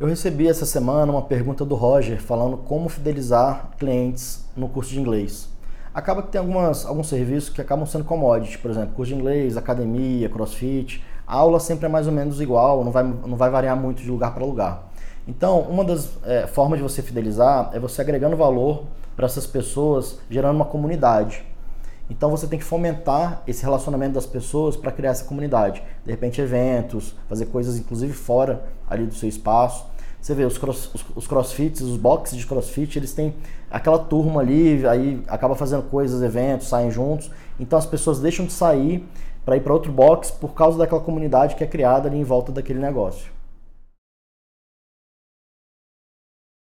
Eu recebi essa semana uma pergunta do Roger falando como fidelizar clientes no curso de inglês. Acaba que tem algumas, alguns serviços que acabam sendo commodity, por exemplo, curso de inglês, academia, crossfit. A aula sempre é mais ou menos igual, não vai, não vai variar muito de lugar para lugar. Então, uma das é, formas de você fidelizar é você agregando valor para essas pessoas, gerando uma comunidade. Então você tem que fomentar esse relacionamento das pessoas para criar essa comunidade. De repente, eventos, fazer coisas inclusive fora ali do seu espaço. Você vê os, cross, os, os crossfits, os boxes de crossfit, eles têm aquela turma ali, aí acaba fazendo coisas, eventos, saem juntos. Então as pessoas deixam de sair para ir para outro box por causa daquela comunidade que é criada ali em volta daquele negócio.